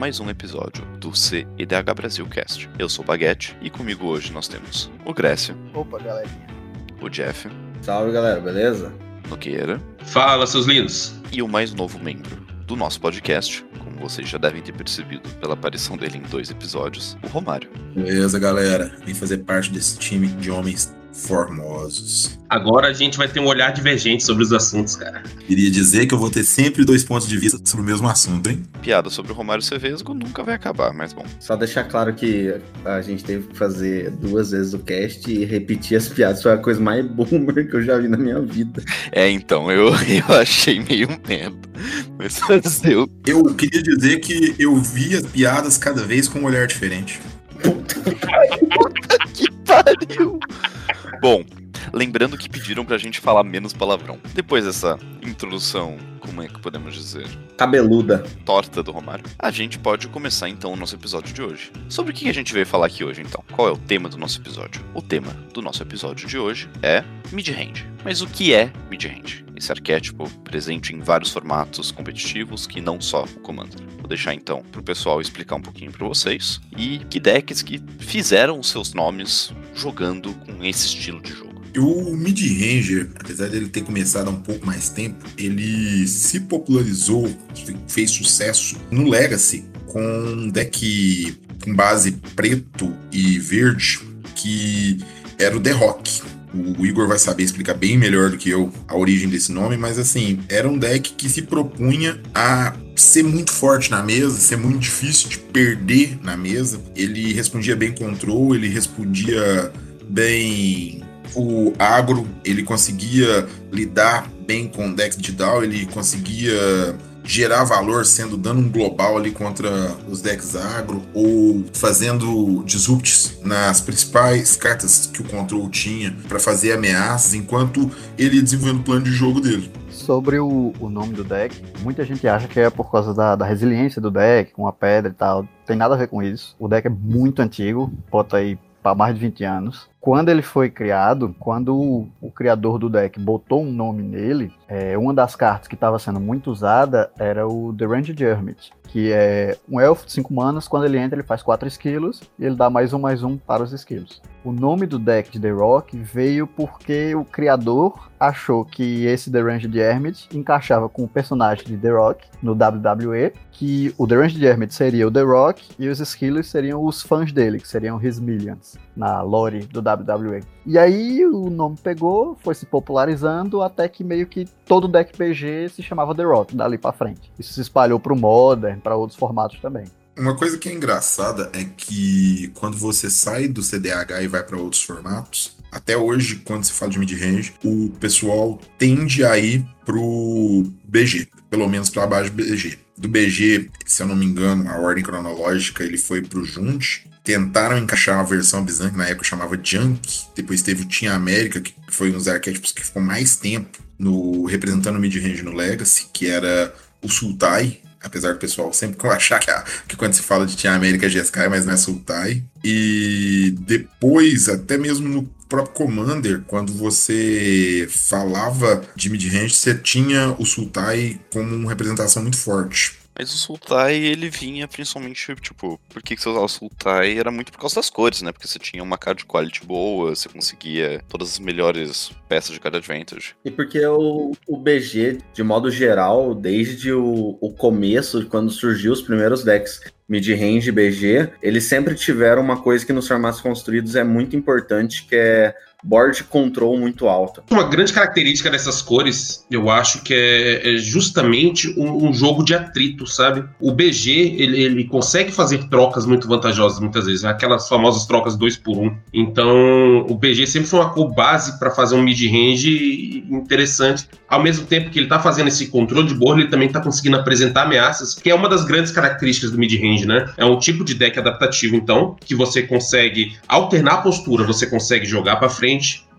mais um episódio do CEDH Brasil Cast. Eu sou o Baguete e comigo hoje nós temos o Grécio, Opa, galerinha. o Jeff, Salve galera, beleza? Nogueira Fala, seus lindos. e o mais novo membro do nosso podcast, como vocês já devem ter percebido pela aparição dele em dois episódios, o Romário. Beleza, galera? Vem fazer parte desse time de homens formosos. Agora a gente vai ter um olhar divergente sobre os assuntos, cara. Queria dizer que eu vou ter sempre dois pontos de vista sobre o mesmo assunto, hein? Piada sobre o Romário Cevesgo nunca vai acabar, mas bom. Só deixar claro que a gente teve que fazer duas vezes o cast e repetir as piadas. Foi a coisa mais boomer que eu já vi na minha vida. É, então, eu, eu achei meio merda. Mas fazer o Eu queria dizer que eu vi as piadas cada vez com um olhar diferente. que pariu! Bom, lembrando que pediram pra gente falar menos palavrão. Depois dessa introdução, como é que podemos dizer? Cabeluda. torta do Romário, a gente pode começar então o nosso episódio de hoje. Sobre o que a gente veio falar aqui hoje então? Qual é o tema do nosso episódio? O tema do nosso episódio de hoje é mid-range. Mas o que é mid-range? Esse arquétipo presente em vários formatos competitivos que não só o Commander. Vou deixar então pro pessoal explicar um pouquinho para vocês e que decks que fizeram os seus nomes jogando com esse estilo de jogo. O Mid Ranger, apesar dele ter começado há um pouco mais tempo, ele se popularizou, fez sucesso no Legacy com um deck com base preto e verde que era o The Rock. O Igor vai saber explicar bem melhor do que eu a origem desse nome, mas assim, era um deck que se propunha a ser muito forte na mesa, ser muito difícil de perder na mesa. Ele respondia bem control, ele respondia bem o agro, ele conseguia lidar bem com decks de down, ele conseguia gerar valor sendo dando um global ali contra os decks agro ou fazendo disrupts nas principais cartas que o control tinha para fazer ameaças enquanto ele ia desenvolvendo o plano de jogo dele. Sobre o, o nome do deck, muita gente acha que é por causa da, da resiliência do deck, com a pedra e tal. Tem nada a ver com isso. O deck é muito antigo, bota aí para mais de 20 anos. Quando ele foi criado, quando o, o criador do deck botou um nome nele, é, uma das cartas que estava sendo muito usada era o The Ranged Hermit, que é um elfo de 5 manas, quando ele entra ele faz 4 skills e ele dá mais um mais um para os skills. O nome do deck de The Rock veio porque o criador achou que esse The Ranged Hermit encaixava com o personagem de The Rock no WWE, que o The Ranged Hermit seria o The Rock e os skills seriam os fãs dele, que seriam His Millions, na lore do WWE. E aí o nome pegou, foi se popularizando até que meio que todo deck PG se chamava The Rock dali para frente. Isso se espalhou pro Modern, para outros formatos também. Uma coisa que é engraçada é que quando você sai do CDH e vai para outros formatos, até hoje, quando se fala de mid-range, o pessoal tende a ir pro BG, pelo menos para baixo do BG. Do BG, se eu não me engano, a ordem cronológica, ele foi pro Junt. Tentaram encaixar a versão Bizan, que na época chamava Junk. Depois teve o Team América, que foi um dos arquétipos que ficou mais tempo no representando o mid-range no Legacy, que era o Sultai, apesar do pessoal sempre achar que, a, que quando se fala de Team América é Jeskai, mas não é Sultai. E depois, até mesmo no próprio Commander, quando você falava de mid-range, você tinha o Sultai como uma representação muito forte. Mas o Sultai, ele vinha principalmente, tipo, por que que você usava o Sultai? Era muito por causa das cores, né? Porque você tinha uma card quality boa, você conseguia todas as melhores peças de card advantage. E porque o, o BG, de modo geral, desde o, o começo, quando surgiu os primeiros decks mid-range BG, eles sempre tiveram uma coisa que nos formatos construídos é muito importante, que é board control muito alta. Uma grande característica dessas cores, eu acho que é, é justamente um, um, jogo de atrito, sabe? O BG, ele, ele, consegue fazer trocas muito vantajosas muitas vezes, aquelas famosas trocas 2 por 1 um. Então, o BG sempre foi uma cor base para fazer um mid-range interessante. Ao mesmo tempo que ele tá fazendo esse controle de board, ele também tá conseguindo apresentar ameaças, que é uma das grandes características do mid-range, né? É um tipo de deck adaptativo, então, que você consegue alternar a postura, você consegue jogar para frente,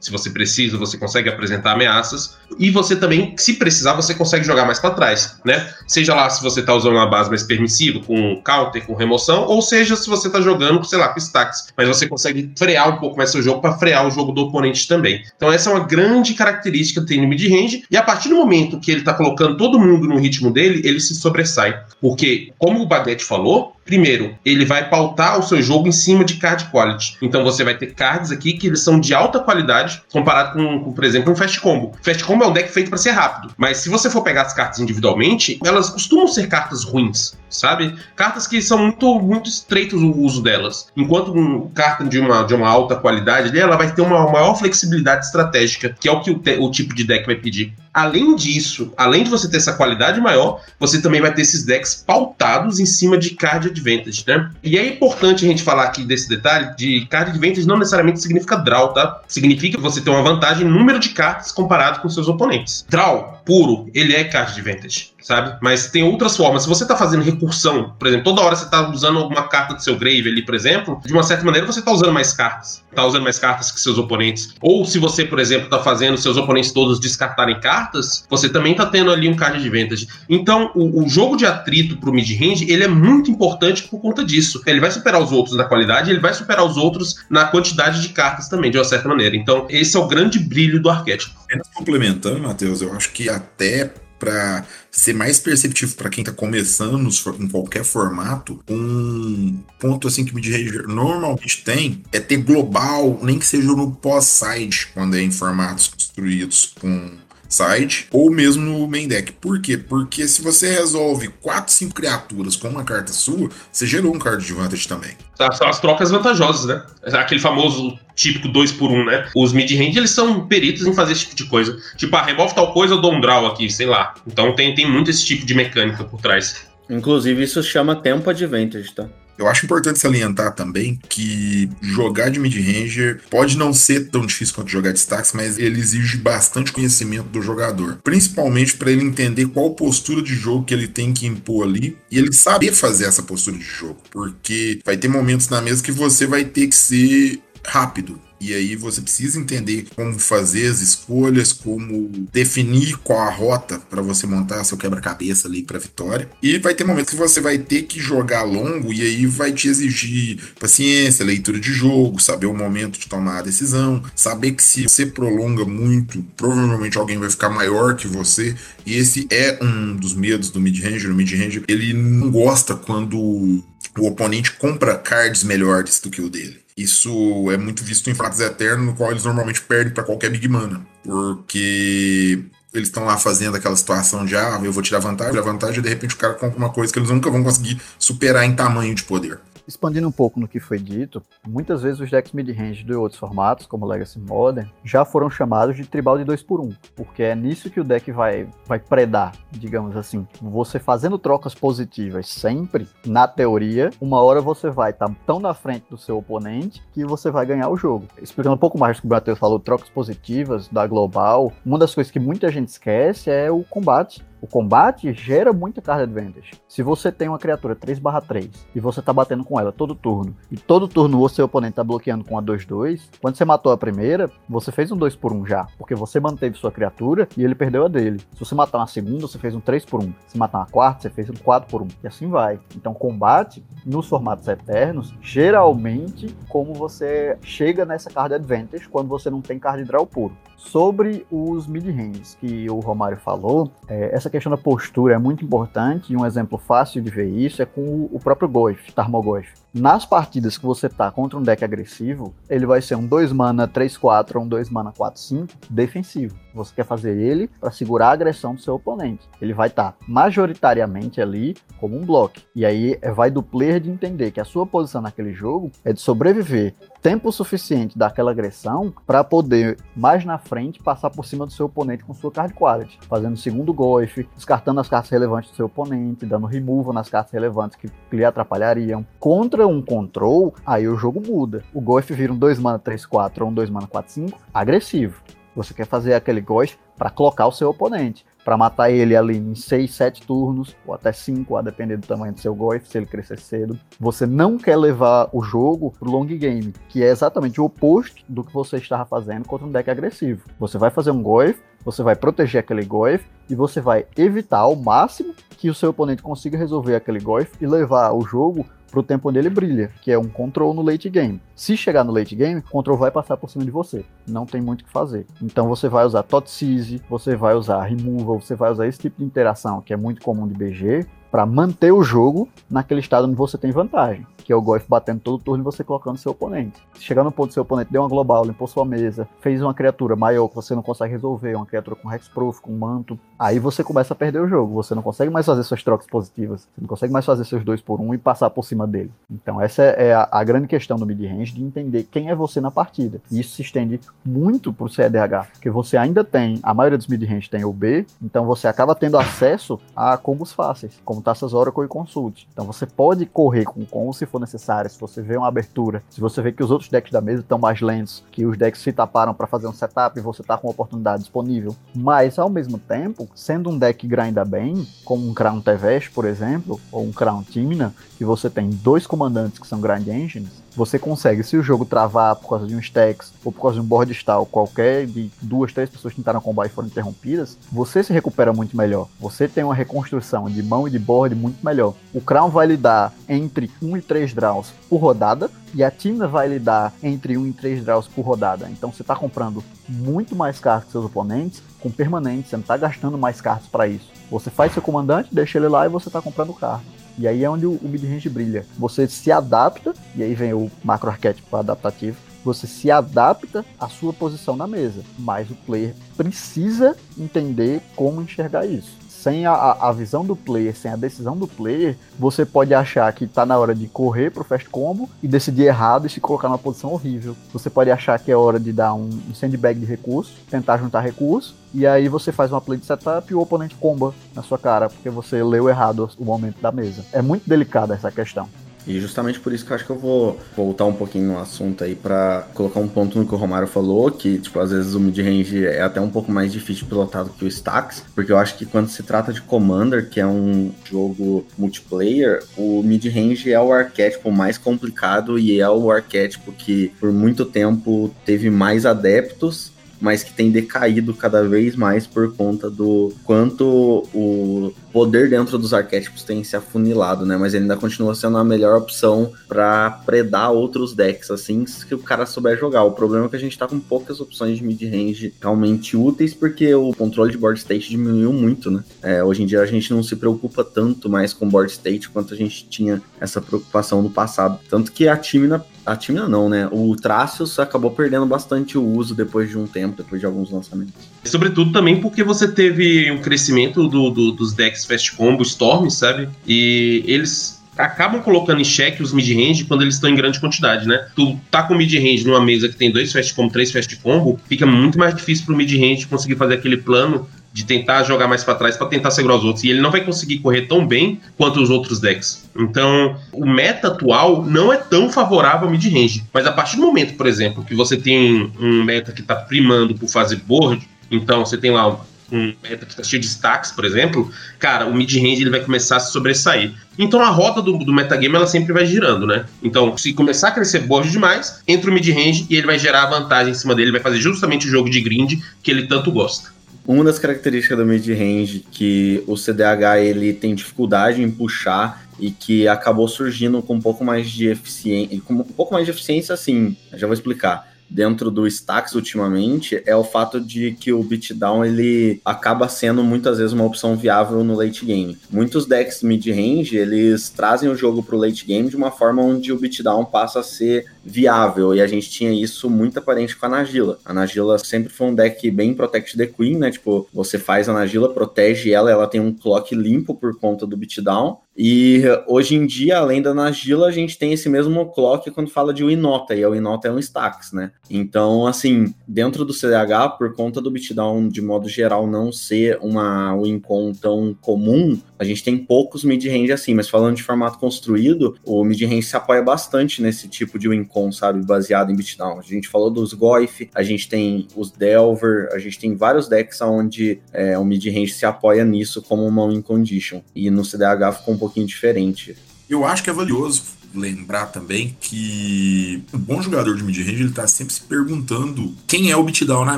se você precisa, você consegue apresentar ameaças. E você também, se precisar, você consegue jogar mais para trás, né? Seja lá se você tá usando uma base mais permissiva, com counter, com remoção, ou seja, se você tá jogando, sei lá, com stacks. Mas você consegue frear um pouco mais seu jogo para frear o jogo do oponente também. Então essa é uma grande característica do tem no mid-range. E a partir do momento que ele tá colocando todo mundo no ritmo dele, ele se sobressai. Porque, como o Baguette falou, Primeiro, ele vai pautar o seu jogo em cima de card quality. Então você vai ter cards aqui que eles são de alta qualidade, comparado com, com por exemplo, um Fast Combo. Fast Combo é um deck feito para ser rápido, mas se você for pegar as cartas individualmente, elas costumam ser cartas ruins, sabe? Cartas que são muito, muito estreitos o uso delas. Enquanto uma carta de uma, de uma alta qualidade, ela vai ter uma maior flexibilidade estratégica, que é o que o, o tipo de deck vai pedir. Além disso, além de você ter essa qualidade maior, você também vai ter esses decks pautados em cima de card advantage, né? E é importante a gente falar aqui desse detalhe de card advantage não necessariamente significa draw, tá? Significa você ter uma vantagem em número de cartas comparado com seus oponentes. Draw puro, ele é card advantage sabe? Mas tem outras formas. Se você tá fazendo recursão, por exemplo, toda hora você tá usando alguma carta do seu grave ali, por exemplo, de uma certa maneira você tá usando mais cartas. Tá usando mais cartas que seus oponentes. Ou se você, por exemplo, tá fazendo seus oponentes todos descartarem cartas, você também tá tendo ali um card advantage. Então, o, o jogo de atrito pro mid-range, ele é muito importante por conta disso. Ele vai superar os outros na qualidade, ele vai superar os outros na quantidade de cartas também, de uma certa maneira. Então, esse é o grande brilho do arquétipo. Complementando, Matheus, eu acho que até para ser mais perceptivo para quem está começando em qualquer formato, um ponto assim que o mid-range normalmente tem é ter global, nem que seja no pós-side, quando é em formatos construídos com side ou mesmo no main deck. Por quê? Porque se você resolve 4, 5 criaturas com uma carta sua, você gerou um card de vantage também. Tá, são as trocas vantajosas, né? Aquele famoso típico 2 por 1 um, né? Os mid-range, eles são peritos em fazer esse tipo de coisa. Tipo, ah, remove tal coisa, eu dou um draw aqui, sei lá. Então tem, tem muito esse tipo de mecânica por trás. Inclusive, isso chama tempo advantage, tá? Eu acho importante salientar também que jogar de mid-ranger pode não ser tão difícil quanto jogar de stacks, mas ele exige bastante conhecimento do jogador. Principalmente para ele entender qual postura de jogo que ele tem que impor ali e ele saber fazer essa postura de jogo. Porque vai ter momentos na mesa que você vai ter que ser rápido e aí você precisa entender como fazer as escolhas, como definir qual a rota para você montar seu quebra-cabeça ali para vitória. E vai ter momentos que você vai ter que jogar longo e aí vai te exigir paciência, leitura de jogo, saber o momento de tomar a decisão, saber que se você prolonga muito, provavelmente alguém vai ficar maior que você. E esse é um dos medos do mid-ranger. O mid-ranger, ele não gosta quando o oponente compra cards melhores do que o dele. Isso é muito visto em Fratos Eterno, no qual eles normalmente perdem para qualquer Big Mana. Porque eles estão lá fazendo aquela situação de, ah, eu vou tirar vantagem, tirar vantagem, e de repente o cara compra uma coisa que eles nunca vão conseguir superar em tamanho de poder. Expandindo um pouco no que foi dito, muitas vezes os decks mid-range de outros formatos, como Legacy Modern, já foram chamados de tribal de 2 por 1 um, porque é nisso que o deck vai, vai predar, digamos assim. Você fazendo trocas positivas sempre, na teoria, uma hora você vai estar tá tão na frente do seu oponente que você vai ganhar o jogo. Explicando um pouco mais do que o Matheus falou, trocas positivas da global, uma das coisas que muita gente esquece é o combate o combate gera muita card advantage. Se você tem uma criatura 3/3 e você tá batendo com ela todo turno, e todo turno o seu oponente tá bloqueando com a 2/2, quando você matou a primeira, você fez um 2 por 1 já, porque você manteve sua criatura e ele perdeu a dele. Se você matar uma segunda, você fez um 3 por 1. Se matar uma quarta, você fez um 4 por 1. E assim vai. Então, combate nos formatos eternos, geralmente, como você chega nessa card advantage quando você não tem card draw puro. Sobre os mid-ranges que o Romário falou, é, essa questão da postura é muito importante e um exemplo fácil de ver isso é com o próprio Goif, Tarmogoyf. Nas partidas que você tá contra um deck agressivo, ele vai ser um 2 mana 3-4 ou um 2 mana 4-5 defensivo. Você quer fazer ele para segurar a agressão do seu oponente. Ele vai estar tá majoritariamente ali como um bloco. E aí é, vai do player de entender que a sua posição naquele jogo é de sobreviver tempo suficiente daquela agressão para poder mais na frente passar por cima do seu oponente com sua card quality, fazendo segundo golfe, descartando as cartas relevantes do seu oponente, dando removal nas cartas relevantes que lhe atrapalhariam. Contra um control, aí o jogo muda. O golfe vira um 2 mana 3-4 ou um 2 mana 4-5 agressivo. Você quer fazer aquele golfe para colocar o seu oponente. para matar ele ali em 6, 7 turnos, ou até 5, a depender do tamanho do seu Goif, se ele crescer cedo. Você não quer levar o jogo pro long game, que é exatamente o oposto do que você estava fazendo contra um deck agressivo. Você vai fazer um Goif, você vai proteger aquele Goif e você vai evitar ao máximo que o seu oponente consiga resolver aquele Goif e levar o jogo pro tempo onde ele brilha, que é um control no late game. Se chegar no late game, o control vai passar por cima de você. Não tem muito o que fazer. Então você vai usar Totsize, você vai usar Removal, você vai usar esse tipo de interação que é muito comum de BG para manter o jogo naquele estado onde você tem vantagem que é o Golf batendo todo turno e você colocando seu oponente. Chegar no ponto do seu oponente, deu uma global, limpou sua mesa, fez uma criatura maior que você não consegue resolver, uma criatura com Hexproof, com manto, aí você começa a perder o jogo. Você não consegue mais fazer suas trocas positivas, você não consegue mais fazer seus dois por um e passar por cima dele. Então essa é a, a grande questão do mid-range, de entender quem é você na partida. E isso se estende muito pro CDH, porque você ainda tem, a maioria dos mid-range tem o B, então você acaba tendo acesso a combos fáceis, como Taças Oracle e Consult. Então você pode correr com combo se for necessária, se você vê uma abertura, se você vê que os outros decks da mesa estão mais lentos, que os decks se taparam para fazer um setup e você tá com uma oportunidade disponível. Mas, ao mesmo tempo, sendo um deck grinda bem, como um Crown Tevesh, por exemplo, ou um Crown Timna, que você tem dois comandantes que são Grind Engines, você consegue, se o jogo travar por causa de um stacks ou por causa de um board stall qualquer, de duas, três pessoas tentaram combar e foram interrompidas, você se recupera muito melhor. Você tem uma reconstrução de mão e de board muito melhor. O Crown vai lhe dar entre 1 e 3 draws por rodada, e a Tina vai lhe dar entre 1 e 3 draws por rodada. Então você está comprando muito mais cartas que seus oponentes com permanente, você não está gastando mais cartas para isso. Você faz seu comandante, deixa ele lá e você está comprando cartas. E aí é onde o, mid-range brilha. Você se adapta, e aí vem o macro arquétipo adaptativo, você se adapta à sua posição na mesa, mas o player precisa entender como enxergar isso sem a, a, visão do player, sem a decisão do player, você pode achar que tá na hora de correr pro fast combo e decidir errado e se colocar numa posição horrível. Você pode achar que é hora de dar um, sandbag de recursos, tentar juntar recursos, e aí você faz uma play de setup e o oponente comba na sua cara, porque você leu errado o momento da mesa. É muito delicada essa questão. E justamente por isso que eu acho que eu vou voltar um pouquinho no assunto aí para colocar um ponto no que o Romário falou, que tipo às vezes o mid-range é até um pouco mais difícil de pilotado que o Stacks, porque eu acho que quando se trata de Commander, que é um jogo multiplayer, o mid-range é o arquétipo mais complicado e é o arquétipo que por muito tempo teve mais adeptos mas que tem decaído cada vez mais por conta do quanto o poder dentro dos arquétipos tem se afunilado, né? Mas ele ainda continua sendo a melhor opção para predar outros decks, assim, que o cara souber jogar. O problema é que a gente tá com poucas opções de mid-range realmente úteis, porque o controle de board state diminuiu muito, né? É, hoje em dia a gente não se preocupa tanto mais com board state quanto a gente tinha essa preocupação no passado. Tanto que a Timina a Timina não, né? O Tracius acabou perdendo bastante o uso depois de um tempo, depois de alguns lançamentos. Sobretudo também porque você teve um crescimento do, do, dos decks Fast Combo, Storm, sabe? E eles acabam colocando em xeque os mid-range quando eles estão em grande quantidade, né? Tu tá com mid-range numa mesa que tem dois Fast Combo, três Fast Combo, fica muito mais difícil pro mid-range conseguir fazer aquele plano de tentar jogar mais para trás para tentar segurar os outros. E ele não vai conseguir correr tão bem quanto os outros decks. Então, o meta atual não é tão favorável ao mid-range. Mas a partir do momento, por exemplo, que você tem um meta que está primando por fazer board, então você tem lá um meta que está cheio de stacks, por exemplo, cara, o mid-range ele vai começar a se sobressair. Então a roda do, do metagame ela sempre vai girando, né? Então, se começar a crescer board demais, entra o mid-range e ele vai gerar vantagem em cima dele, vai fazer justamente o jogo de grind que ele tanto gosta. Uma das características do mid-range que o CDH ele tem dificuldade em puxar e que acabou surgindo com um pouco mais de eficiência, com um pouco mais de eficiência, assim, já vou explicar dentro do Stacks ultimamente é o fato de que o beatdown ele acaba sendo muitas vezes uma opção viável no late game. Muitos decks mid-range eles trazem o jogo para o late game de uma forma onde o beatdown passa a ser viável e a gente tinha isso muito aparente com a Nagila. A Nagila sempre foi um deck bem Protect the Queen, né? Tipo, você faz a Nagila, protege ela, ela tem um clock limpo por conta do beatdown e hoje em dia, além da Nagila, a gente tem esse mesmo clock quando fala de Winota, e o Winota é um stacks, né? Então, assim, dentro do CDH, por conta do beatdown de modo geral não ser uma wincon tão comum, a gente tem poucos mid-range assim, mas falando de formato construído, o mid-range se apoia bastante nesse tipo de win com, sabe, baseado em beatdown. A gente falou dos Goif, a gente tem os Delver, a gente tem vários decks onde é, o mid-range se apoia nisso como uma win condition. E no CDH ficou um pouquinho diferente. Eu acho que é valioso lembrar também que um bom jogador de mid-range ele tá sempre se perguntando quem é o beatdown na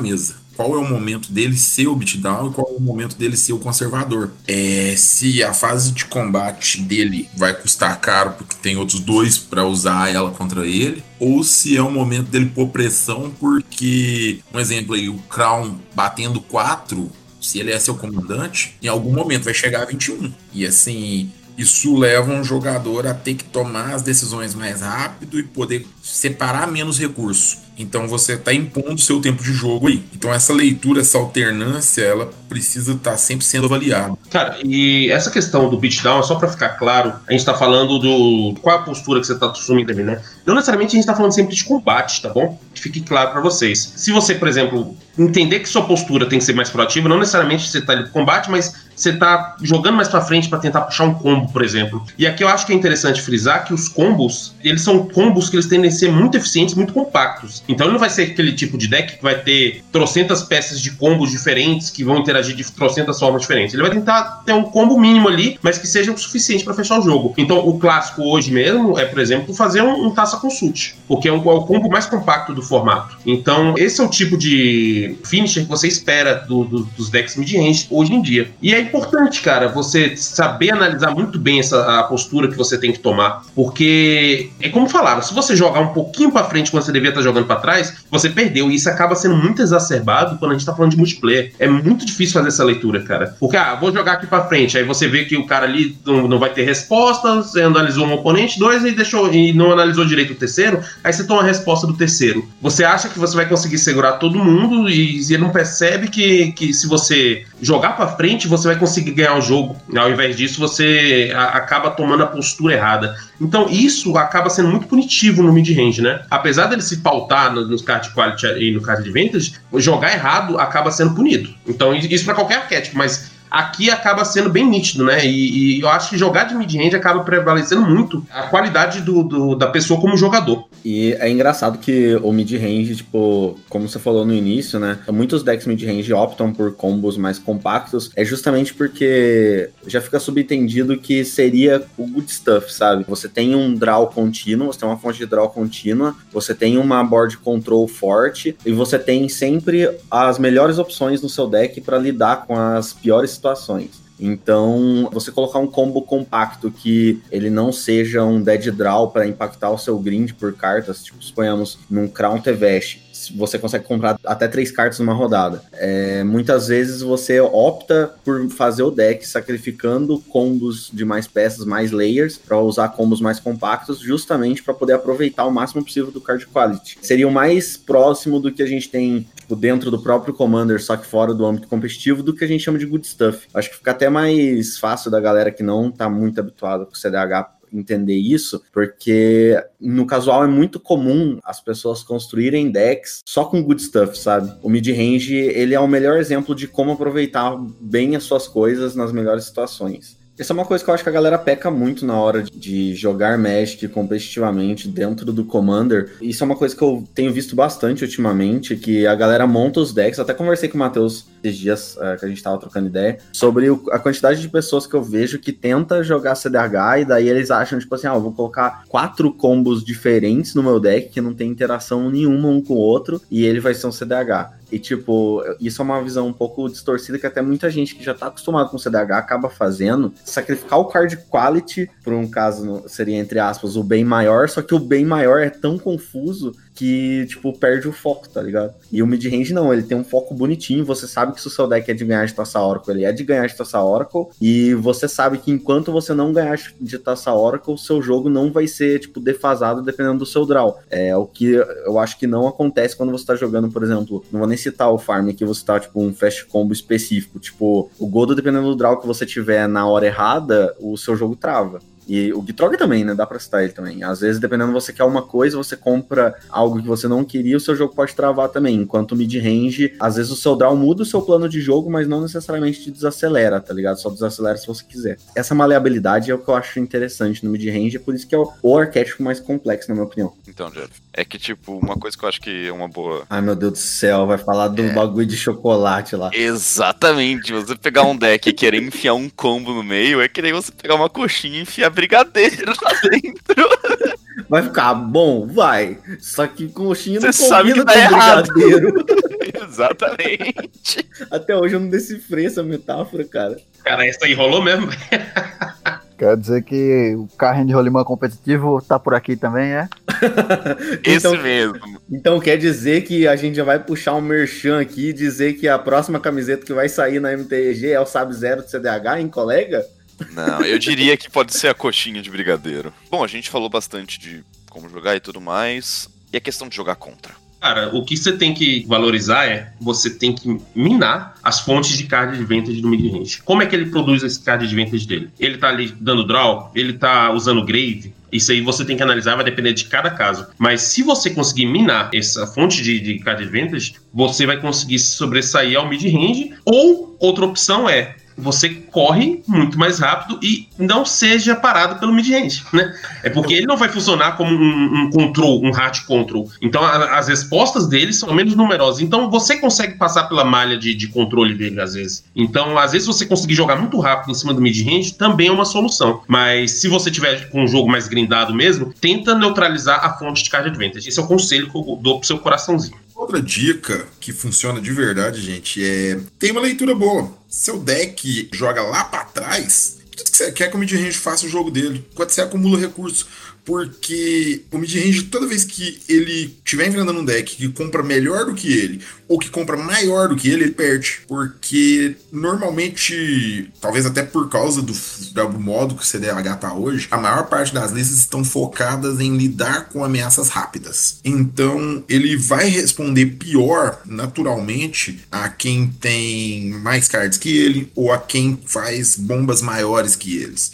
mesa qual é o momento dele ser o beatdown e qual é o momento dele ser o conservador. É, se a fase de combate dele vai custar caro porque tem outros dois para usar ela contra ele, ou se é o momento dele pôr pressão porque, um exemplo aí, o Crown batendo 4, se ele é seu comandante, em algum momento vai chegar a 21. E assim, isso leva um jogador a ter que tomar as decisões mais rápido e poder separar menos recurso. Então você está impondo seu tempo de jogo aí. Então essa leitura, essa alternância, ela precisa estar tá sempre sendo avaliada. Cara, e essa questão do beatdown, só para ficar claro, a gente está falando do qual a postura que você está assumindo ali, né? Não necessariamente a gente está falando sempre de combate, tá bom? Que fique claro para vocês. Se você, por exemplo, entender que sua postura tem que ser mais proativa, não necessariamente você está ali no combate, mas você tá jogando mais para frente para tentar puxar um combo, por exemplo. E aqui eu acho que é interessante frisar que os combos, eles são combos que eles tendem a ser muito eficientes, muito compactos. Então ele não vai ser aquele tipo de deck que vai ter trocentas peças de combos diferentes que vão interagir de trocentas formas diferentes. Ele vai tentar ter um combo mínimo ali, mas que seja o suficiente para fechar o jogo. Então o clássico hoje mesmo é, por exemplo, fazer um, um taça consult, porque é, um, é o combo mais compacto do formato. Então esse é o tipo de finisher que você espera do, do, dos decks mid-range hoje em dia. E é importante, cara, você saber analisar muito bem essa a postura que você tem que tomar, porque é como falaram, se você jogar um pouquinho para frente quando você devia estar tá jogando para trás, você perdeu e isso acaba sendo muito exacerbado quando a gente tá falando de multiplayer. É muito difícil fazer essa leitura, cara. Porque ah, vou jogar aqui para frente, aí você vê que o cara ali não, não vai ter resposta, você analisou um oponente, dois e deixou e não analisou direito o terceiro, aí você toma a resposta do terceiro. Você acha que você vai conseguir segurar todo mundo e, e não percebe que, que se você jogar para frente, você vai conseguir ganhar o jogo. Ao invés disso, você acaba tomando a postura errada. Então, isso acaba sendo muito punitivo no mid-range, né? Apesar dele se pautar no, nos card quality e no card advantage, jogar errado acaba sendo punido. Então, isso para qualquer arquétipo, mas aqui acaba sendo bem nítido, né? E, e eu acho que jogar de mid-range acaba prevalecendo muito a qualidade do, do, da pessoa como jogador. E é engraçado que o mid-range, tipo, como você falou no início, né? Muitos decks mid-range optam por combos mais compactos, é justamente porque já fica subentendido que seria o good stuff, sabe? Você tem um draw contínuo, você tem uma fonte de draw contínua, você tem uma board control forte e você tem sempre as melhores opções no seu deck para lidar com as piores situações. Então, você colocar um combo compacto que ele não seja um dead draw para impactar o seu grind por cartas, tipo, suponhamos num Crown Tevest, você consegue comprar até três cartas numa rodada. É, muitas vezes você opta por fazer o deck sacrificando combos de mais peças, mais layers, para usar combos mais compactos, justamente para poder aproveitar o máximo possível do card quality. Seria o mais próximo do que a gente tem tipo, dentro do próprio Commander, só que fora do âmbito competitivo, do que a gente chama de good stuff. Acho que fica até mais fácil da galera que não tá muito habituada com o CDH entender isso, porque no casual é muito comum as pessoas construírem decks só com good stuff, sabe? O mid-range, ele é o melhor exemplo de como aproveitar bem as suas coisas nas melhores situações. Essa é uma coisa que eu acho que a galera peca muito na hora de jogar Magic competitivamente dentro do Commander. Isso é uma coisa que eu tenho visto bastante ultimamente, que a galera monta os decks. Até conversei com o Matheus esses dias uh, que a gente tava trocando ideia sobre o, a quantidade de pessoas que eu vejo que tenta jogar CDH e daí eles acham, tipo assim, ah, eu vou colocar quatro combos diferentes no meu deck que não tem interação nenhuma um com o outro e ele vai ser um CDH. E, tipo, isso é uma visão um pouco distorcida que até muita gente que já tá acostumado com CDH acaba fazendo. Sacrificar o card quality, por um caso, seria, entre aspas, o bem maior, só que o bem maior é tão confuso que, tipo, perde o foco, tá ligado? E o mid-range não, ele tem um foco bonitinho, você sabe que se o seu deck é de ganhar de Taça Oracle, ele é de ganhar de Taça Oracle, e você sabe que enquanto você não ganhar de Taça Oracle, o seu jogo não vai ser, tipo, defasado dependendo do seu draw. É o que eu acho que não acontece quando você tá jogando, por exemplo, não vou nem citar o farm que você tá, tipo, um fast combo específico, tipo, o Godo, dependendo do draw que você tiver na hora errada, o seu jogo trava. E o Gitrog também, né? Dá pra citar ele também. Às vezes, dependendo você quer uma coisa, você compra algo que você não queria, o seu jogo pode travar também. Enquanto o mid-range, às vezes o seu draw muda o seu plano de jogo, mas não necessariamente te desacelera, tá ligado? Só desacelera se você quiser. Essa maleabilidade é o que eu acho interessante no mid-range, é por isso que é o, o arquétipo mais complexo, na minha opinião. então, Jeff. É que, tipo, uma coisa que eu acho que é uma boa. Ai, meu Deus do céu, vai falar do É. bagulho de chocolate lá. Exatamente. Você pegar um deck e querer enfiar um combo no meio é que nem você pegar uma coxinha e enfiar brigadeiro lá dentro. Vai ficar bom, vai. Só que coxinha não Você sabe combina que tá com errado. brigadeiro. Exatamente. Até hoje eu não decifrei essa metáfora, cara. Cara, essa aí rolou mesmo. Quer dizer que o carrinho de rolimã competitivo tá por aqui também, é? Esse Então- mesmo. Então quer dizer que a gente já vai puxar um merchan aqui e dizer que a próxima camiseta que vai sair na MTG é o Sab Zero de CDH, hein, colega? Não, eu diria que pode ser a coxinha de brigadeiro. Bom, a gente falou bastante de como jogar e tudo mais. E a questão de jogar contra. Cara, o que você tem que valorizar é você tem que minar as fontes de card advantage do mid-range. Como é que ele produz esse card advantage dele? Ele tá ali dando draw? Ele tá usando grave? Isso aí você tem que analisar, vai depender de cada caso. Mas se você conseguir minar essa fonte de, de card advantage, você vai conseguir se sobressair ao mid-range. Ou outra opção é você corre muito mais rápido e não seja parado pelo mid-range, né? É porque ele não vai funcionar como um, um control, um hard control. Então a- as respostas dele são menos numerosas. Então você consegue passar pela malha de, de controle dele às vezes. Então às vezes você conseguir jogar muito rápido em cima do mid-range também é uma solução. Mas se você tiver com um jogo mais grindado mesmo, tenta neutralizar a fonte de card advantage. Esse é o conselho que eu dou pro seu coraçãozinho. Outra dica que funciona de verdade, gente, é tem uma leitura boa. Seu deck joga lá pra trás, o que você quer que o mid-range faça o jogo dele? Quando você acumula recursos. Porque o mid-range, toda vez que ele estiver enfrentando um deck que compra melhor do que ele, ou que compra maior do que ele, ele perde. Porque normalmente, talvez até por causa do, do modo que o CDH tá hoje, a maior parte das listas estão focadas em lidar com ameaças rápidas. Então, ele vai responder pior, naturalmente, a quem tem mais cards que ele, ou a quem faz bombas maiores que eles.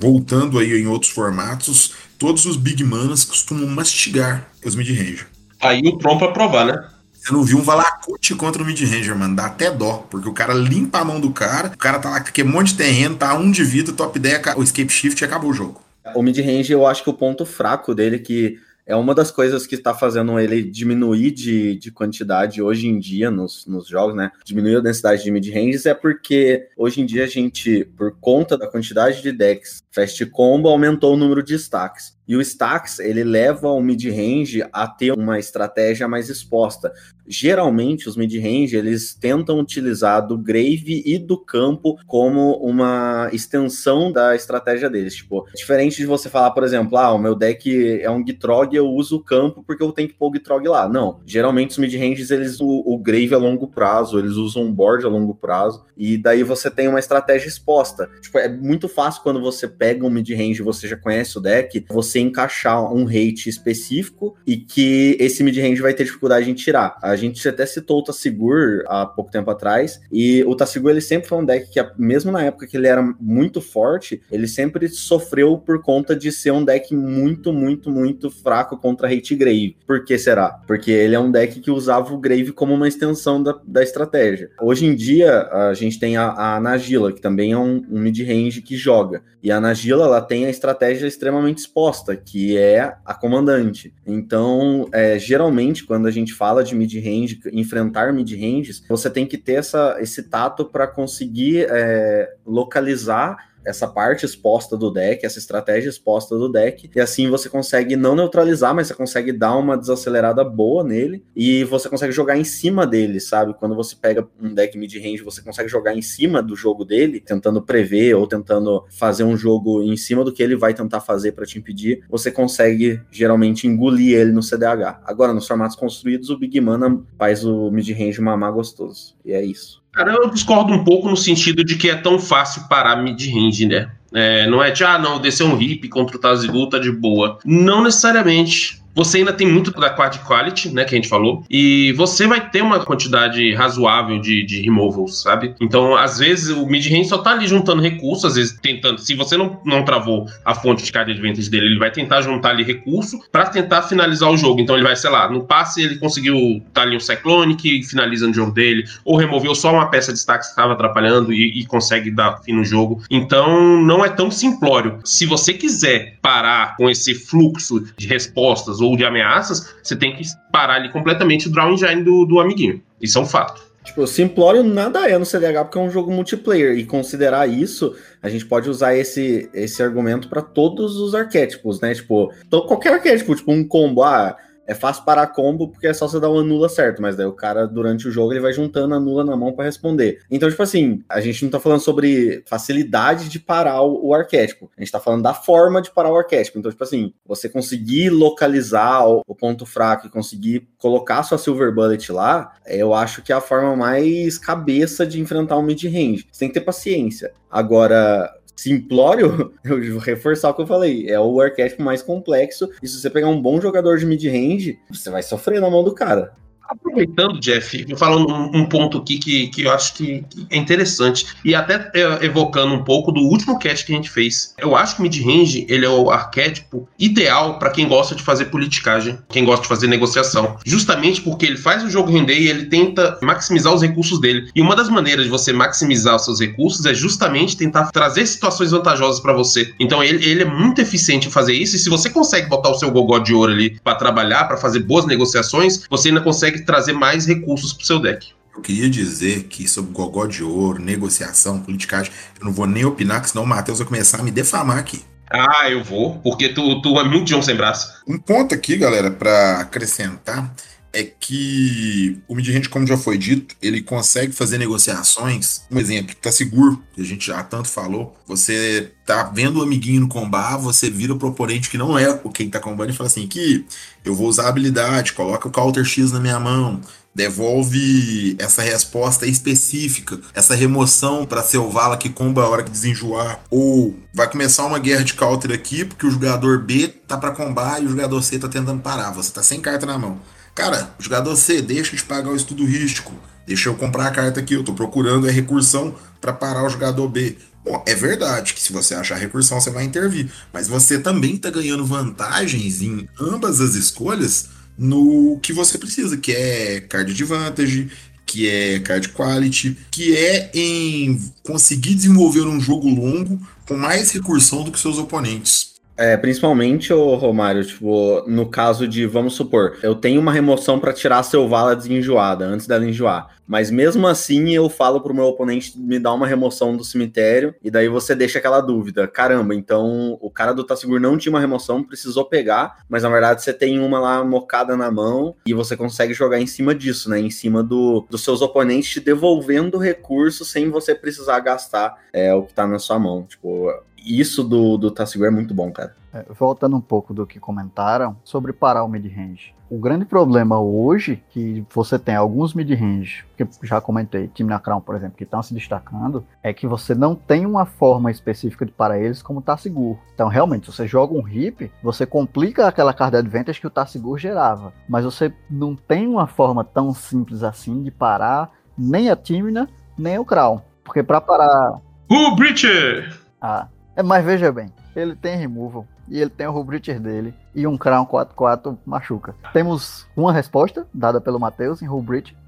Voltando aí em outros formatos, todos os Big Manas costumam mastigar os mid-range. Aí o Tron pra provar, né? Você não viu um Valakut contra o Mid-Ranger, mano. Dá até dó. Porque o cara limpa a mão do cara, o cara tá lá com aquele monte de terreno, tá um de vida, top 10, o escape shift e acabou o jogo. O mid-range, eu acho que o ponto fraco dele, que é uma das coisas que está fazendo ele diminuir de, de quantidade hoje em dia nos, nos jogos, né? Diminuir a densidade de mid-ranges é porque hoje em dia a gente, por conta da quantidade de decks Fast Combo, aumentou o número de stacks. E o stacks, ele leva o mid-range a ter uma estratégia mais exposta. Geralmente, os mid-range, eles tentam utilizar do grave e do campo como uma extensão da estratégia deles. Tipo, diferente de você falar, por exemplo, ah, o meu deck é um Gitrog, eu uso o campo porque eu tenho que pôr o Gitrog lá. Não. Geralmente, os mid-ranges, eles o, o grave a longo prazo, eles usam um board a longo prazo, e daí você tem uma estratégia exposta. Tipo, é muito fácil quando você pega um mid-range e você já conhece o deck, você encaixar um rate específico e que esse mid-range vai ter dificuldade em tirar. A gente até citou o Tassigur há pouco tempo atrás, e o Tassigur ele sempre foi um deck que, mesmo na época que ele era muito forte, ele sempre sofreu por conta de ser um deck muito, muito, muito fraco contra Hate Grave. Por que será? Porque ele é um deck que usava o Grave como uma extensão da, da estratégia. Hoje em dia, a gente tem a, a Nagila, que também é um, um mid-range que joga. E a Nagila, ela tem a estratégia extremamente exposta, que é a comandante. Então, é, geralmente, quando a gente fala de mid-range, enfrentar mid-ranges, você tem que ter essa, esse tato para conseguir é, localizar essa parte exposta do deck, essa estratégia exposta do deck, e assim você consegue não neutralizar, mas você consegue dar uma desacelerada boa nele, e você consegue jogar em cima dele, sabe? Quando você pega um deck mid-range, você consegue jogar em cima do jogo dele, tentando prever ou tentando fazer um jogo em cima do que ele vai tentar fazer para te impedir, você consegue geralmente engolir ele no CDH. Agora, nos formatos construídos, o Big Mana faz o mid-range mamar gostoso, e é isso. Cara, eu discordo um pouco no sentido de que é tão fácil parar mid-range, né? É, não é de, ah, não, descer um hip contra o Tazigul tá de boa. Não necessariamente. Você ainda tem muito da quad quality, né, que a gente falou, e você vai ter uma quantidade razoável de, de removals, sabe? Então, às vezes, o mid-range só tá ali juntando recursos, às vezes tentando. Se você não, não travou a fonte de card advantage dele, ele vai tentar juntar ali recurso para tentar finalizar o jogo. Então, ele vai, sei lá, no passe ele conseguiu dar ali um Cyclone que finaliza no jogo dele, ou removeu só uma peça de destaque que estava atrapalhando e, e consegue dar fim no jogo. Então, não é tão simplório. Se você quiser parar com esse fluxo de respostas ou de ameaças, você tem que parar ali completamente o Draw Engine do, do amiguinho. Isso é um fato. Tipo, simplório nada é no CDH porque é um jogo multiplayer. E considerar isso, a gente pode usar esse, esse argumento para todos os arquétipos, né? Tipo, qualquer arquétipo, tipo um combo, ah, é fácil parar combo porque é só você dar uma nula certo, mas daí o cara, durante o jogo, ele vai juntando a nula na mão para responder. Então, tipo assim, a gente não tá falando sobre facilidade de parar o, o, arquétipo, a gente tá falando da forma de parar o arquétipo. Então, tipo assim, você conseguir localizar o, o ponto fraco e conseguir colocar sua Silver Bullet lá, eu acho que é a forma mais cabeça de enfrentar o mid-range. Você tem que ter paciência. Agora, simplório, eu vou reforçar o que eu falei, é o arquétipo mais complexo, e se você pegar um bom jogador de mid-range, você vai sofrer na mão do cara. Aproveitando, Jeff, vou falar um, um, ponto aqui que, que eu acho que, é interessante, e até é, evocando um pouco do último cast que a gente fez. Eu acho que o mid-range ele é o arquétipo ideal para quem gosta de fazer politicagem, quem gosta de fazer negociação, justamente porque ele faz o jogo render e ele tenta maximizar os recursos dele. E uma das maneiras de você maximizar os seus recursos é justamente tentar trazer situações vantajosas para você. Então ele, ele é muito eficiente em fazer isso, e se você consegue botar o seu gogó de ouro ali para trabalhar, para fazer boas negociações, você ainda consegue consegue trazer mais recursos pro seu deck. Eu queria dizer que sobre gogó de ouro, negociação, politicagem, eu não vou nem opinar, que senão o Matheus vai começar a me defamar aqui. Ah, eu vou, porque tu, tu é muito João sem braço. Um ponto aqui, galera, para acrescentar, é que o Midrange, como já foi dito, ele consegue fazer negociações. Um exemplo, tá seguro, que a gente já tanto falou. Você tá vendo o amiguinho no combar, você vira pro oponente que não é o quem tá combando e fala assim: que eu vou usar a habilidade, coloca o counter X na minha mão, devolve essa resposta específica, essa remoção para selvala que comba a hora que desenjoar, ou vai começar uma guerra de counter aqui porque o jogador B tá para combar e o jogador C tá tentando parar, você tá sem carta na mão. Cara, jogador C, deixa de pagar o estudo rístico. Deixa eu comprar a carta aqui. Eu tô procurando a recursão para parar o jogador B. Bom, é verdade que se você achar recursão, você vai intervir. Mas você também está ganhando vantagens em ambas as escolhas no que você precisa, que é card advantage, que é card quality, que é em conseguir desenvolver um jogo longo com mais recursão do que seus oponentes. É, principalmente, o Romário, tipo, no caso de, vamos supor, eu tenho uma remoção para tirar a Selvala desenjoada, antes dela enjoar. Mas mesmo assim, eu falo pro meu oponente me dar uma remoção do cemitério, e daí você deixa aquela dúvida. Caramba, então o cara do Tassigur não tinha uma remoção, precisou pegar, mas na verdade você tem uma lá mocada na mão, e você consegue jogar em cima disso, né? Em cima do, dos seus oponentes te devolvendo recursos sem você precisar gastar é, o que tá na sua mão. Tipo, isso do, do Tassigur é muito bom, cara. É, voltando um pouco do que comentaram sobre parar o mid-range. O grande problema hoje que você tem alguns mid-range, que já comentei, time na Crown, por exemplo, que estão se destacando, é que você não tem uma forma específica de parar eles como tá seguro. Então, realmente, se você joga um hip, você complica aquela card advantage que o tá seguro gerava, mas você não tem uma forma tão simples assim de parar nem a Timina, nem o Crown. Porque para parar. O Breacher! Ah, é, mas veja bem, ele tem removal e ele tem o Hull dele e um Crown 4-4 machuca. Temos uma resposta dada pelo Matheus em Hull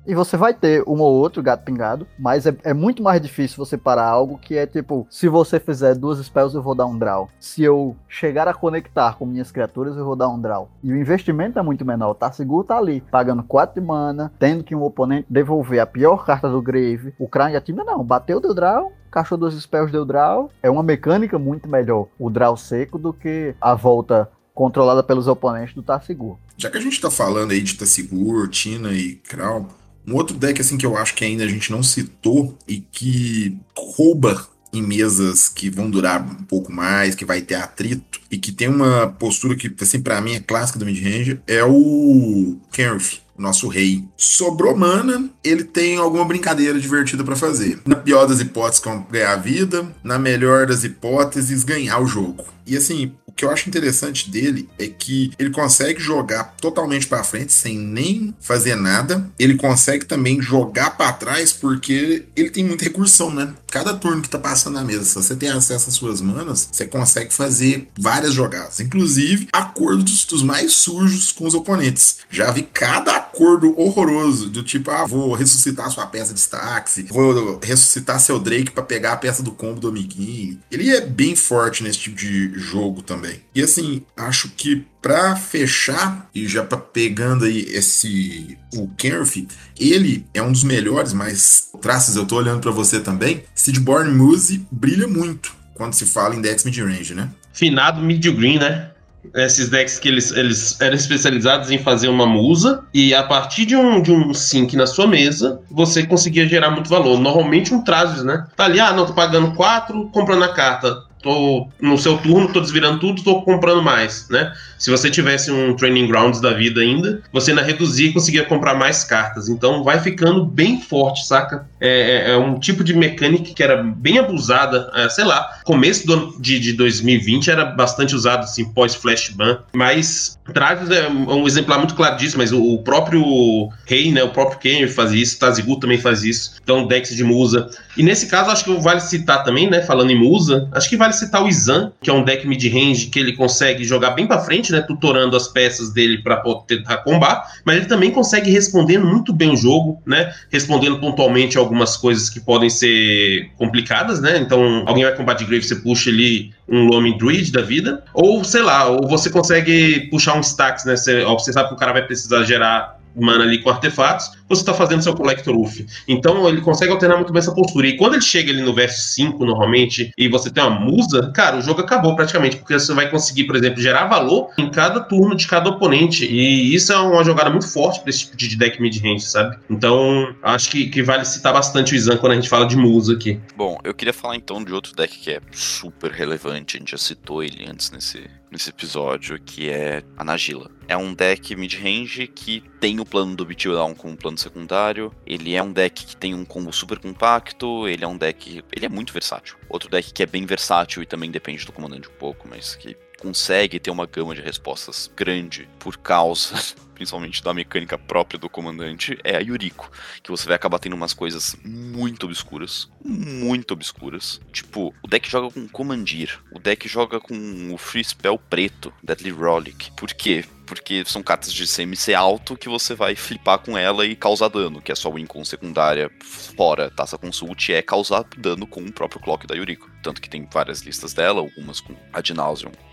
e você vai ter um ou outro gato pingado, mas é, é, muito mais difícil você parar algo que é tipo, se você fizer duas spells eu vou dar um draw. Se eu chegar a conectar com minhas criaturas eu vou dar um draw. E o investimento é muito menor, tá seguro tá ali, pagando 4 de mana, tendo que um oponente devolver a pior carta do Grave. O Crown e a Timna não, bateu do draw, cachou duas spells deu draw. É uma mecânica muito melhor o draw seco do que a volta controlada pelos oponentes do Tassigur. Já que a gente tá falando aí de Tassigur, Tina e Kral, um outro deck assim que eu acho que ainda a gente não citou e que rouba em mesas que vão durar um pouco mais, que vai ter atrito e que tem uma postura que assim para mim é clássica do mid-range é o Kenrith nosso rei. Sobrou mana, ele tem alguma brincadeira divertida para fazer. Na pior das hipóteses, ganhar a vida, na melhor das hipóteses, ganhar o jogo. E assim, que eu acho interessante dele é que ele consegue jogar totalmente para frente sem nem fazer nada. Ele consegue também jogar para trás porque ele tem muita recursão, né? Cada turno que tá passando na mesa, se você tem acesso às suas manas, você consegue fazer várias jogadas, inclusive acordos dos mais sujos com os oponentes. Já vi cada acordo horroroso, do tipo, ah, vou ressuscitar sua peça de Stax, vou ressuscitar seu Drake para pegar a peça do combo do amiguinho. Ele é bem forte nesse tipo de jogo também. E assim, acho que para fechar e já pra pegando aí esse o Kenrith, ele é um dos melhores, mas traços eu tô olhando para você também. Sidborn Muse brilha muito quando se fala em decks mid-range, né? Finado mid-green, né? esses decks que eles, eles eram especializados em fazer uma musa e a partir de um, de um sync na sua mesa, você conseguia gerar muito valor. Normalmente um Trasus, né? Tá ali, ah, não, tô pagando 4, comprando a carta tô no seu turno, tô desvirando tudo, tô comprando mais, né? Se você tivesse um Training Grounds da vida ainda, você ainda reduzia e conseguia comprar mais cartas. Então vai ficando bem forte, saca? É, é, é um tipo de mecânica que era bem abusada, é, sei lá, começo do, de, de 2020 era bastante usado, assim, pós-flash ban, mas Travis é um exemplar muito claro disso, mas o, o próprio Rei, né, o próprio Kenner faz isso, Tazigu também faz isso, então Dex de Musa. E nesse caso, acho que vale citar também, né, falando em Musa, acho que vale citar o Izan, que é um deck mid-range que ele consegue jogar bem para frente, né, tutorando as peças dele para tentar combar, mas ele também consegue respondendo muito bem o jogo, né, respondendo pontualmente algumas coisas que podem ser complicadas, né, então alguém vai combater Grave, você puxa ali um Lomin Druid da vida, ou sei lá, ou você consegue puxar um Stacks, né, você, você sabe que o cara vai precisar gerar mana ali com artefatos, você está fazendo seu Collector Uff. Então ele consegue alternar muito bem essa postura. E quando ele chega ali no verso 5, normalmente, e você tem uma musa, cara, o jogo acabou praticamente, porque você vai conseguir, por exemplo, gerar valor em cada turno de cada oponente. E isso é uma jogada muito forte para esse tipo de deck mid-range, sabe? Então, acho que, que vale citar bastante o Izan quando a gente fala de musa aqui. Bom, eu queria falar então de outro deck que é super relevante, a gente já citou ele antes nesse, nesse episódio, que é a Nagila. É um deck mid-range que tem o plano do Beatdown como plano secundário. Ele é um deck que tem um combo super compacto. Ele é um deck. Ele é muito versátil. Outro deck que é bem versátil e também depende do comandante um pouco, mas que consegue ter uma gama de respostas grande por causa principalmente da mecânica própria do comandante, é a Yuriko. Que você vai acabar tendo umas coisas muito obscuras. Muito obscuras. Tipo, o deck joga com Commandir. O deck joga com o Free Spell preto, Deadly Rollick. Por quê? porque são cartas de CMC alto que você vai flipar com ela e causar dano, que é só win com secundária fora taça consult, é causar dano com o próprio Clock da Yuriko. Tanto que tem várias listas dela, algumas com Ad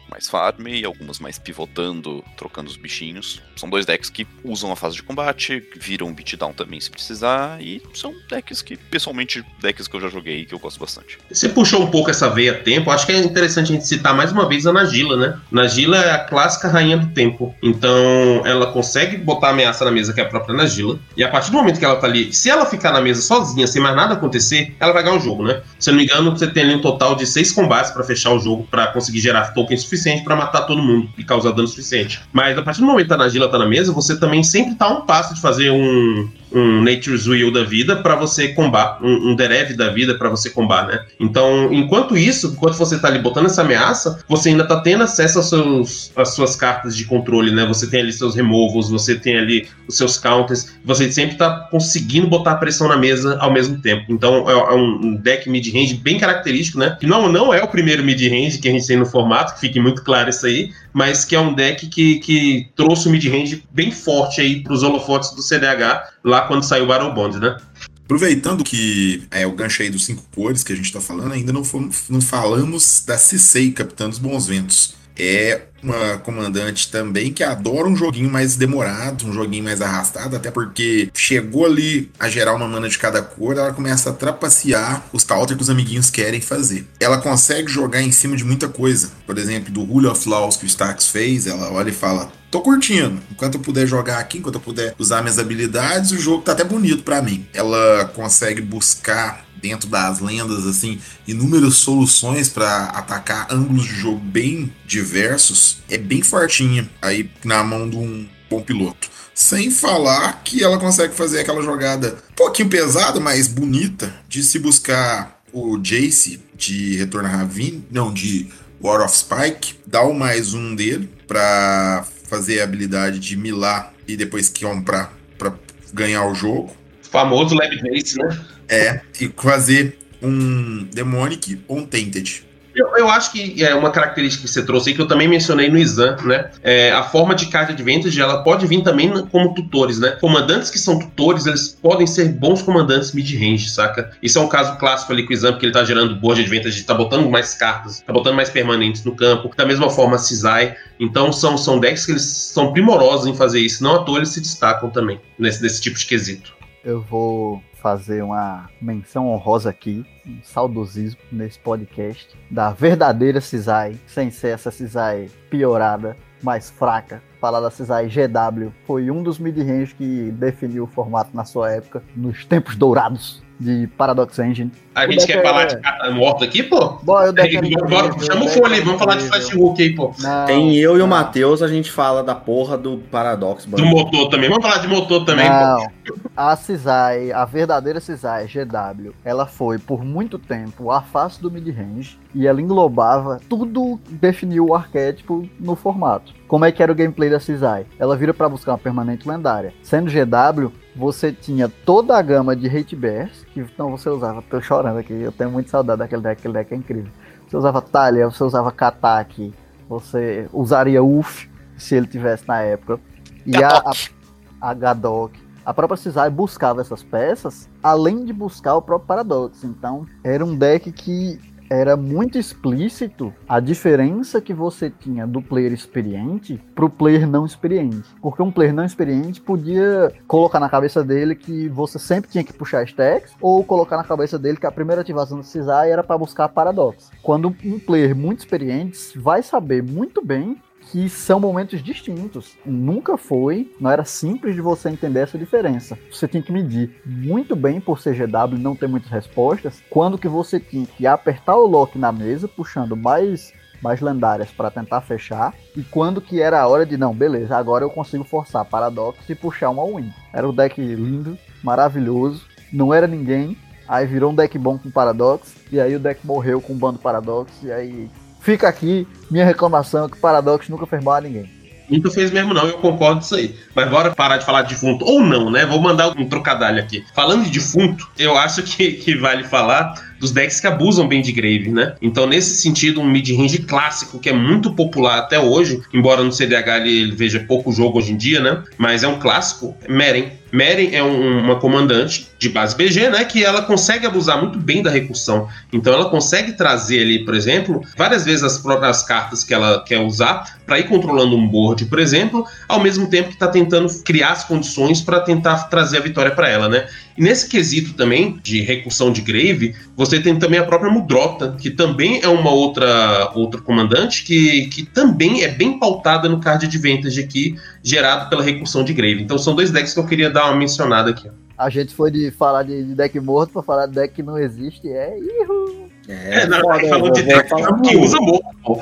mais farm e algumas mais pivotando, trocando os bichinhos. São dois decks que usam a fase de combate, viram beatdown também se precisar, e são decks que, pessoalmente, decks que eu já joguei e que eu gosto bastante. Você puxou um pouco essa veia tempo, acho que é interessante a gente citar mais uma vez a Nagila, né? Nagila é a clássica rainha do tempo, então ela consegue botar ameaça na mesa que é a própria Nagila, e a partir do momento que ela tá ali, se ela ficar na mesa sozinha, sem mais nada acontecer, ela vai ganhar o jogo, né? Se eu não me engano, você tem ali um total de seis combates para fechar o jogo, para conseguir gerar tokens suficientes suficiente para matar todo mundo e causar dano suficiente. Mas a partir do momento que a Nagila tá na mesa, você também sempre tá um passo de fazer um, um Nature's Will da vida para você combar, um, um Derev da vida para você combar, né? Então, enquanto isso, enquanto você tá ali botando essa ameaça, você ainda tá tendo acesso aos seus, às suas cartas de controle, né? Você tem ali seus removals, você tem ali os seus counters, você sempre tá conseguindo botar pressão na mesa ao mesmo tempo. Então, é, é um deck mid-range bem característico, né? Que não, não é o primeiro mid-range que a gente tem no formato, que fique muito claro isso aí, mas que é um deck que, que trouxe o mid-range bem forte aí pros holofotes do CDH lá quando saiu o Battle Bond, né? Aproveitando que é o gancho aí dos cinco cores que a gente está falando, ainda não, fomos, não falamos da Cissei, Capitã dos Bons Ventos. É uma comandante também que adora um joguinho mais demorado, um joguinho mais arrastado, até porque chegou ali a gerar uma mana de cada cor, ela começa a trapacear os counter que os amiguinhos querem fazer. Ela consegue jogar em cima de muita coisa. Por exemplo, do Rule of Laws que o Stax fez, ela olha e fala: tô curtindo. Enquanto eu puder jogar aqui, enquanto eu puder usar minhas habilidades, o jogo tá até bonito para mim. Ela consegue buscar dentro das lendas assim inúmeras soluções para atacar ângulos de jogo bem diversos. É bem fortinha aí na mão de um bom piloto. Sem falar que ela consegue fazer aquela jogada um pouquinho pesada, mas bonita, de se buscar o Jace de Retorno a Ravine, não, de War of Spike, dar o mais um dele para fazer a habilidade de milar e depois comprar para ganhar o jogo. O famoso Lab Base, né? É, e fazer um Demonic ou um Tainted. Eu, eu acho que é uma característica que você trouxe aí, que eu também mencionei no exam, né? É, a forma de card advantage, ela pode vir também como tutores, né? Comandantes que são tutores, eles podem ser bons comandantes mid-range, saca? Isso é um caso clássico ali com o exam, porque ele tá gerando board advantage, tá botando mais cartas, tá botando mais permanentes no campo. Da mesma forma, a Cisai. Então, são, são decks que eles são primorosos em fazer isso. Não à toa eles se destacam também nesse, nesse tipo de quesito. Eu vou fazer uma menção honrosa aqui, um saudosismo nesse podcast, da verdadeira Cisai, sem ser essa Cisai piorada, mais fraca. Falar da Cisai GW foi um dos mid-range que definiu o formato na sua época, nos tempos dourados de Paradox Engine. A O gente quer falar é- de carta morta aqui, pô? Bora, o deck Aí, era bora, chama o fone vamos falar de incrível. Flash Hulk aí, pô. Não, Tem eu e o não. Matheus, a gente fala da porra do Paradox. Do motor também. Vamos falar de motor também, pô. Não, a Cisai, a verdadeira Cisai GW, ela foi por muito tempo a face do mid-range e ela englobava tudo, definiu o arquétipo no formato. Como é que era o gameplay da Cisai? Ela vira pra buscar uma permanente lendária. Sendo GW, você tinha toda a gama de hate bears, que então você usava, tô chorando aqui, eu tenho muito saudade daquele deck, aquele deck é incrível. Você usava Talia, você usava Katak, você usaria UF, se ele tivesse na época. E a, a, a Gadok. A própria Cisai buscava essas peças, além de buscar o próprio Paradox. Então, era um deck que era muito explícito a diferença que você tinha do player experiente pro player não experiente. Porque um player não experiente podia colocar na cabeça dele que você sempre tinha que puxar stacks, ou colocar na cabeça dele que a primeira ativação do Cisai era para buscar Paradox. Quando um player muito experiente vai saber muito bem que são momentos distintos. Nunca foi, não era simples de você entender essa diferença. Você tinha que medir muito bem por CGW não ter muitas respostas, quando que você tinha que apertar o lock na mesa, puxando mais mais lendárias para tentar fechar, e quando que era a hora de não, beleza, agora eu consigo forçar Paradox e puxar uma win. Era um deck lindo, maravilhoso, não era ninguém, aí virou um deck bom com Paradox, e aí o deck morreu com o bando Paradox, e aí Fica aqui minha reclamação que Paradox nunca fez mal a ninguém. Nunca fez mesmo, não, eu concordo com isso aí. Mas bora parar de falar de defunto. Ou não, né? Vou mandar um trocadilho aqui. Falando de defunto, eu acho que, que vale falar dos decks que abusam bem de Grave, né? Então, nesse sentido, um mid-range clássico que é muito popular até hoje, embora no CDH ele, ele veja pouco jogo hoje em dia, né? Mas é um clássico, Meren. Meren é um- uma comandante de base BG, né? Que ela consegue abusar muito bem da recursão. Então ela consegue trazer ali, por exemplo, várias vezes as próprias cartas que ela quer usar para ir controlando um board, por exemplo, ao mesmo tempo que está tentando criar as condições para tentar trazer a vitória para ela, né? E nesse quesito também de recursão de Grave, você tem também a própria Mudrota, que também é uma outra outra comandante que, que também é bem pautada no card advantage aqui, gerado pela recursão de Grave. Então são dois decks que eu queria dar uma mencionada aqui. A gente foi de falar de, de deck morto pra falar de deck que não existe, é. Ihu. É, É, não, falou de deck que usa morto, pô.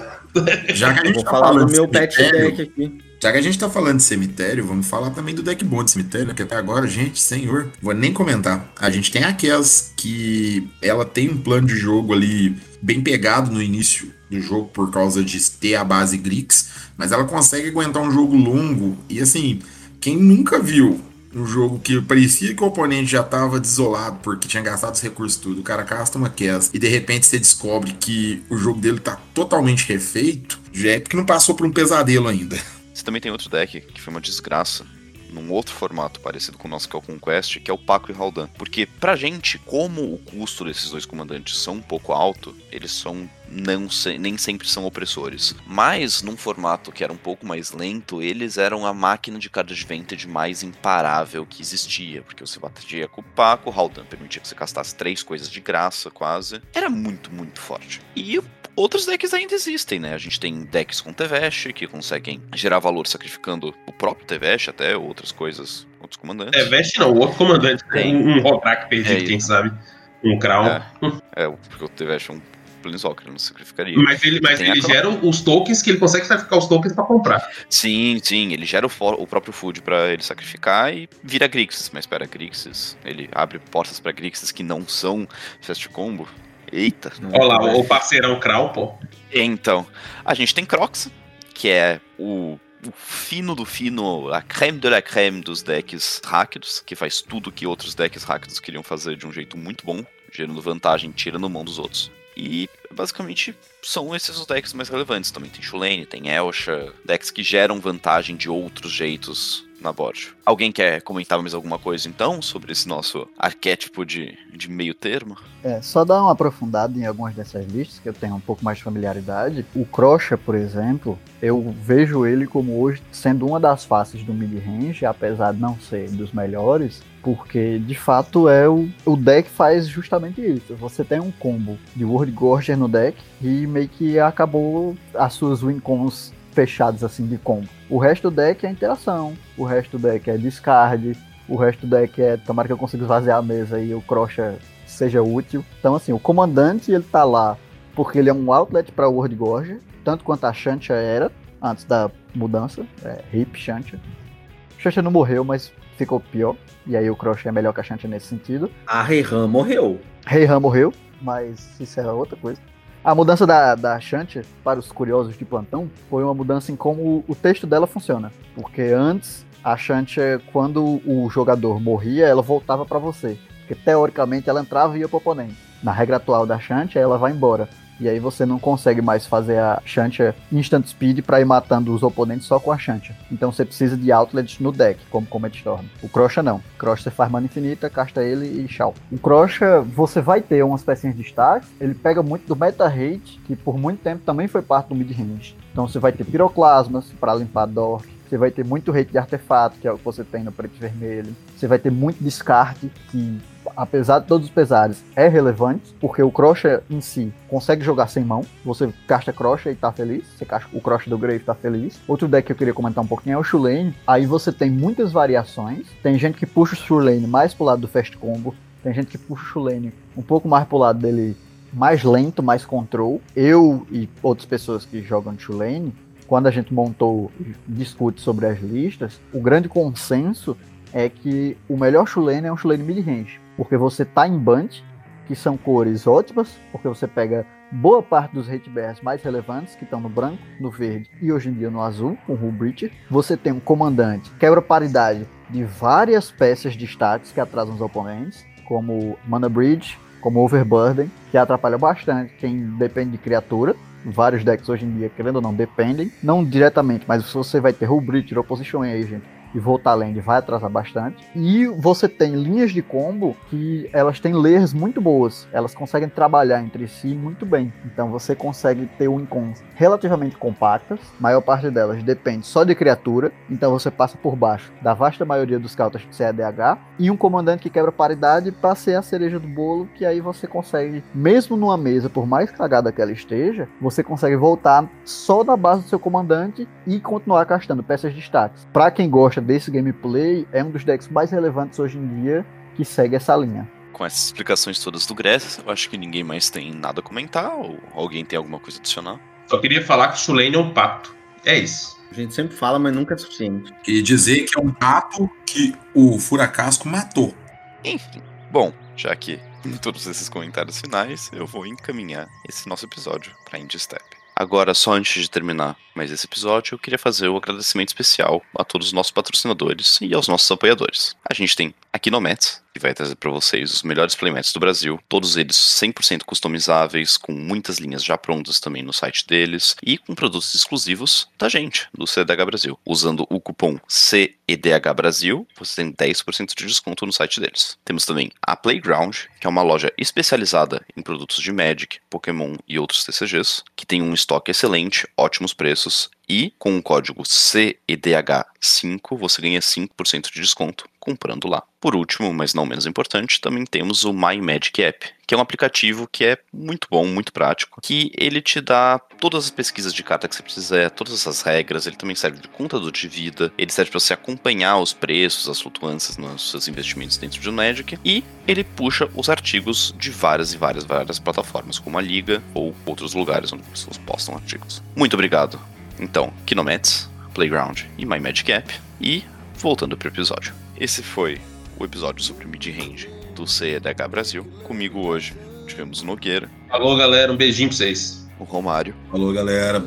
Já que a gente Vou tá falar falando do de meu pet deck aqui. Já que a gente tá falando de cemitério, vamos falar também do deck bom de cemitério, que até agora, gente, senhor, vou nem comentar. A gente tem aquelas que ela tem um plano de jogo ali bem pegado no início do jogo por causa de ter a base Grix, mas ela consegue aguentar um jogo longo e assim, quem nunca viu um jogo que parecia que o oponente já tava desolado porque tinha gastado os recursos tudo, o cara casta uma Cass e de repente você descobre que o jogo dele tá totalmente refeito, já é porque não passou por um pesadelo ainda. Você também tem outro deck que foi uma desgraça num outro formato parecido com o nosso que é o Conquest, que é o Paco e Haldan. Porque pra gente, como o custo desses dois comandantes são um pouco alto, eles são não se- nem sempre são opressores. Mas num formato que era um pouco mais lento, eles eram a máquina de card advantage mais imparável que existia, porque você batia com o Paco, o Haldan permitia que você castasse três coisas de graça, quase. Era muito, muito forte. E outros decks ainda existem, né? A gente tem decks com Tevesh, que conseguem gerar valor sacrificando o próprio Tevesh, até outras coisas, outros comandantes. Veste não, o outro comandante. Tem Tem. um, Rodrak perdido, É, quem sabe. Um Crown. É, é, porque o Tevesh é um Planeswalker, não sacrificaria. Mas ele, mas ele gera os tokens que ele consegue sacrificar os tokens pra comprar. Sim, sim, ele gera o, for- o próprio food pra ele sacrificar e vira Grixis. Mas espera, Grixis, ele abre portas pra Grixis que não são Fast Combo. Eita. Olha lá, o, parceirão Crown, pô. Então, a gente tem Crocs, que é o, o fino do fino, a creme de la creme dos decks rápidos, que faz tudo que outros decks rápidos queriam fazer de um jeito muito bom, gerando vantagem, tirando mão dos outros. E basicamente são esses os decks mais relevantes. Também tem Shulane, tem Elsha, decks que geram vantagem de outros jeitos na board. Alguém quer comentar mais alguma coisa então sobre esse nosso arquétipo de, de meio termo? É, só dar uma aprofundada em algumas dessas listas, que eu tenho um pouco mais de familiaridade. O Crocha, por exemplo, eu vejo ele como hoje sendo uma das faces do mid-range, apesar de não ser dos melhores, porque de fato é o, o deck faz justamente isso. Você tem um combo de World Gorger no deck e meio que acabou as suas win cons fechadas assim de combo. O resto do deck é interação, o resto do deck é discard, o resto do deck é tomara que eu consiga esvaziar a mesa e o Crocha seja útil. Então assim, o comandante ele tá lá porque ele é um outlet para World Gorger, tanto quanto a Shantia era antes da mudança, é, Hip Shantia. Shantia não morreu, mas ficou pior. E aí o Crocha é melhor que a Shantia nesse sentido. A Reihan morreu. Reihan morreu, mas isso é outra coisa. A mudança da, da para os curiosos de plantão, foi uma mudança em como o texto dela funciona. Porque antes, a Shantia, quando o jogador morria, ela voltava para você. Porque teoricamente ela entrava e ia pro oponente. Na regra atual da Shantia, ela vai embora. E aí você não consegue mais fazer a Shantia Instant Speed para ir matando os oponentes só com a Shantia. Então você precisa de outlets no deck, como Comet Storm. O Crosha não. O Crosha você faz mana infinita, casta ele e tchau. O Crosha, você vai ter umas pecinhas de destaque, ele pega muito do Meta Hate, que por muito tempo também foi parte do mid-range. Então você vai ter Piroclasmas para limpar Dork, você vai ter muito hate de artefato, que é o que você tem no preto e vermelho. Você vai ter muito descarte, que apesar de todos os pesares, é relevante, porque o Crocha em si consegue jogar sem mão. Você casta Crocha e tá feliz. Você casta o Crocha do Grave e tá feliz. Outro deck que eu queria comentar um pouquinho é o Shulane. Aí você tem muitas variações. Tem gente que puxa o Shulane mais pro lado do Fast Combo. Tem gente que puxa o Shulane um pouco mais pro lado dele mais lento, mais control. Eu e outras pessoas que jogam Shulane, quando a gente montou discute sobre as listas, o grande consenso é que o melhor Shulane é um Shulane mid-range porque você tá em Band, que são cores ótimas, porque você pega boa parte dos hate bears mais relevantes, que estão no branco, no verde e hoje em dia no azul, com o Breacher. Você tem um comandante, quebra paridade de várias peças de status que atrasam os oponentes, como Mana Bridge, como Overburden, que atrapalha bastante quem depende de criatura. Vários decks hoje em dia, querendo ou não, dependem. Não diretamente, mas você vai ter Hull Breacher ou Position Agent e voltar além vai atrasar bastante. E você tem linhas de combo que elas têm layers muito boas. Elas conseguem trabalhar entre si muito bem. Então você consegue ter um incons relativamente compactas. A maior parte delas depende só de criatura. Então você passa por baixo da vasta maioria dos counters de CADH. E um comandante que quebra paridade para ser a cereja do bolo. Que aí você consegue, mesmo numa mesa, por mais cagada que ela esteja, você consegue voltar só da base do seu comandante e continuar castando peças de status. Para quem gosta desse gameplay, é um dos decks mais relevantes hoje em dia que segue essa linha. Com essas explicações todas do Gress, eu acho que ninguém mais tem nada a comentar, ou alguém tem alguma coisa a adicionar? Só queria falar que o Shulane é um pato. É isso. A gente sempre fala, mas nunca é suficiente. E dizer que é um pato que o Furacasco matou. Enfim, bom, já que todos esses comentários finais, eu vou encaminhar esse nosso episódio para Indie Step. Agora, só antes de terminar mais esse episódio, eu queria fazer um agradecimento especial a todos os nossos patrocinadores e aos nossos apoiadores. A gente tem aqui no Mets, que vai trazer para vocês os melhores playmats do Brasil, todos eles 100% customizáveis, com muitas linhas já prontas também no site deles e com produtos exclusivos da gente, do CDH Brasil. Usando o cupom CEDH Brasil, você tem 10% de desconto no site deles. Temos também a Playground, que é uma loja especializada em produtos de Magic, Pokémon e outros TCGs, que tem um estoque excelente, ótimos preços e com o código CEDH5 você ganha 5% de desconto comprando lá. Por último, mas não menos importante, também temos o My Magic App, que é um aplicativo que é muito bom, muito prático, que ele te dá todas as pesquisas de carta que você precisar, todas essas regras, ele também serve de contador de vida, ele serve para você acompanhar os preços, as flutuâncias nos seus investimentos dentro de Magic, e ele puxa os artigos de várias e várias, várias plataformas, como a Liga ou outros lugares onde pessoas postam artigos. Muito obrigado então, Kinomets, Playground e My Magic App. E voltando para o episódio. Esse foi o episódio sobre mid-range do CEDH Brasil. Comigo hoje tivemos o Nogueira. Alô, galera, um beijinho pra vocês. O Romário. Alô, galera.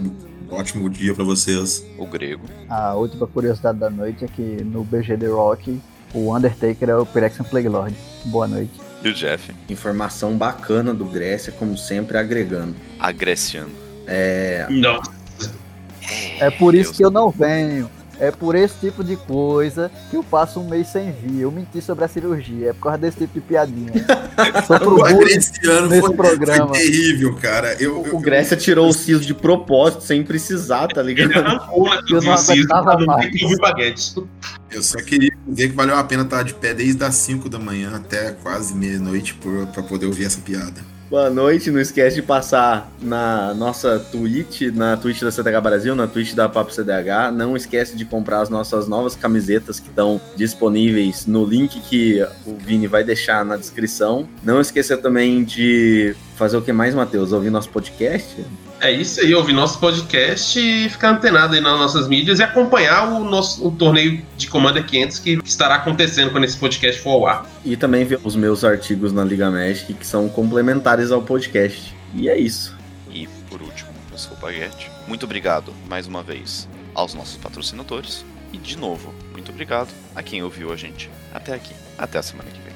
Ótimo dia para vocês. O Grego. A última curiosidade da noite é que no BG The Rock, o Undertaker é o Pyrexian Plague Lord. Boa noite. E o Jeff? Informação bacana do Grécia, como sempre, agregando. Agressiano. É, Não. É por isso Deus. que eu não venho. É por esse tipo de coisa que eu passo um mês sem vir. Eu menti sobre a cirurgia. É por causa desse tipo de piadinha. Só pro O nesse foi, programa. foi terrível, cara. Eu, eu- o Grécia tirou o siso de propósito, sem precisar, tá Ele ligado? arrancou na Eu não aguentava mais. Eu só queria dizer que valeu a pena estar de pé desde as 5 da manhã até quase meia-noite pra poder ouvir essa piada. Boa noite, não esquece de passar na nossa Twitch, na Twitch da CTH Brasil, na Twitch da Papo CDH. Não esquece de comprar as nossas novas camisetas que estão disponíveis no link que o Vini vai deixar na descrição. Não esqueça também de fazer o que mais, Matheus? Ouvir nosso podcast? É isso aí, ouvir nosso podcast e ficar antenado aí nas nossas mídias e acompanhar o nosso o torneio de Commander 500 que estará acontecendo quando esse podcast for ao ar. E também ver os meus artigos na Liga Magic que são complementares ao podcast. E é isso. E por último, eu sou o Baguete. Muito obrigado mais uma vez aos nossos patrocinadores. E de novo, muito obrigado a quem ouviu a gente até aqui. Até a semana que vem.